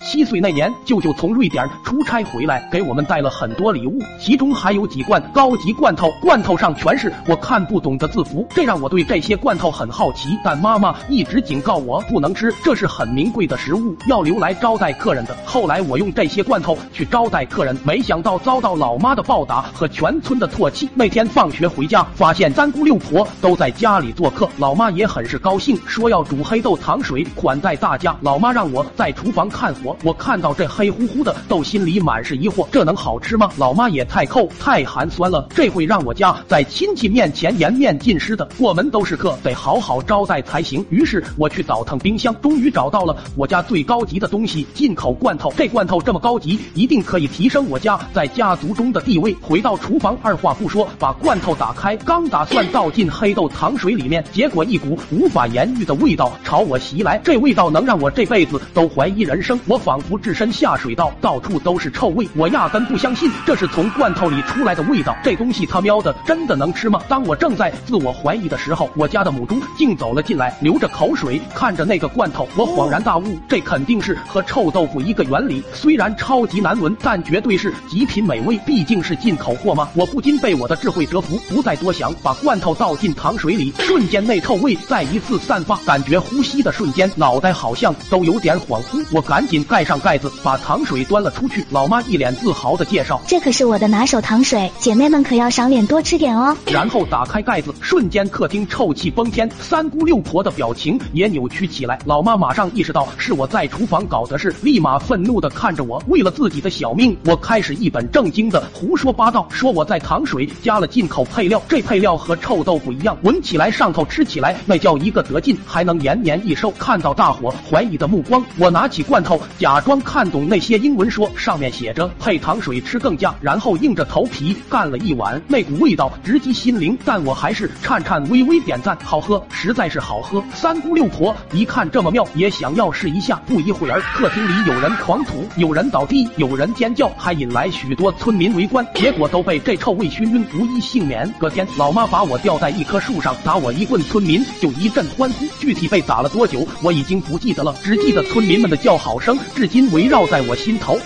七岁那年，舅舅从瑞典出差回来，给我们带了很多礼物，其中还有几罐高级罐头，罐头上全是我看不懂的字符，这让我对这些罐头很好奇。但妈妈一直警告我不能吃，这是很名贵的食物，要留来招待客人的。后来我用这些罐头去招待客人，没想到遭到老妈的暴打和全村的唾弃。那天放学回家，发现三姑六婆都在家里做客，老妈也很是高兴，说要煮黑豆糖水款待大家。老妈让我在厨房看火。我看到这黑乎乎的豆，心里满是疑惑，这能好吃吗？老妈也太抠太寒酸了，这会让我家在亲戚面前颜面尽失的。过门都是客，得好好招待才行。于是我去倒腾冰箱，终于找到了我家最高级的东西——进口罐头。这罐头这么高级，一定可以提升我家在家族中的地位。回到厨房，二话不说把罐头打开，刚打算倒进黑豆糖水里面，结果一股无法言喻的味道朝我袭来，这味道能让我这辈子都怀疑人生。我。仿佛置身下水道，到处都是臭味，我压根不相信这是从罐头里出来的味道。这东西他喵的真的能吃吗？当我正在自我怀疑的时候，我家的母猪竟走了进来，流着口水看着那个罐头，我恍然大悟，这肯定是和臭豆腐一个原理。虽然超级难闻，但绝对是极品美味，毕竟是进口货嘛。我不禁被我的智慧折服，不再多想，把罐头倒进糖水里，瞬间那臭味再一次散发，感觉呼吸的瞬间，脑袋好像都有点恍惚。我赶紧。盖上盖子，把糖水端了出去。老妈一脸自豪的介绍：“这可是我的拿手糖水，姐妹们可要赏脸多吃点哦。”然后打开盖子，瞬间客厅臭气崩天，三姑六婆的表情也扭曲起来。老妈马上意识到是我在厨房搞的事，立马愤怒的看着我。为了自己的小命，我开始一本正经的胡说八道，说我在糖水加了进口配料，这配料和臭豆腐一样，闻起来上头，吃起来那叫一个得劲，还能延年益寿。看到大伙怀疑的目光，我拿起罐头。假装看懂那些英文，说上面写着配糖水吃更佳，然后硬着头皮干了一碗，那股味道直击心灵，但我还是颤颤巍巍点赞，好喝，实在是好喝。三姑六婆一看这么妙，也想要试一下。不一会儿，客厅里有人狂吐，有人倒地，有人尖叫，还引来许多村民围观，结果都被这臭味熏晕，无一幸免。隔天，老妈把我吊在一棵树上打我一棍，村民就一阵欢呼。具体被打了多久，我已经不记得了，只记得村民们的叫好声。至今围绕在我心头。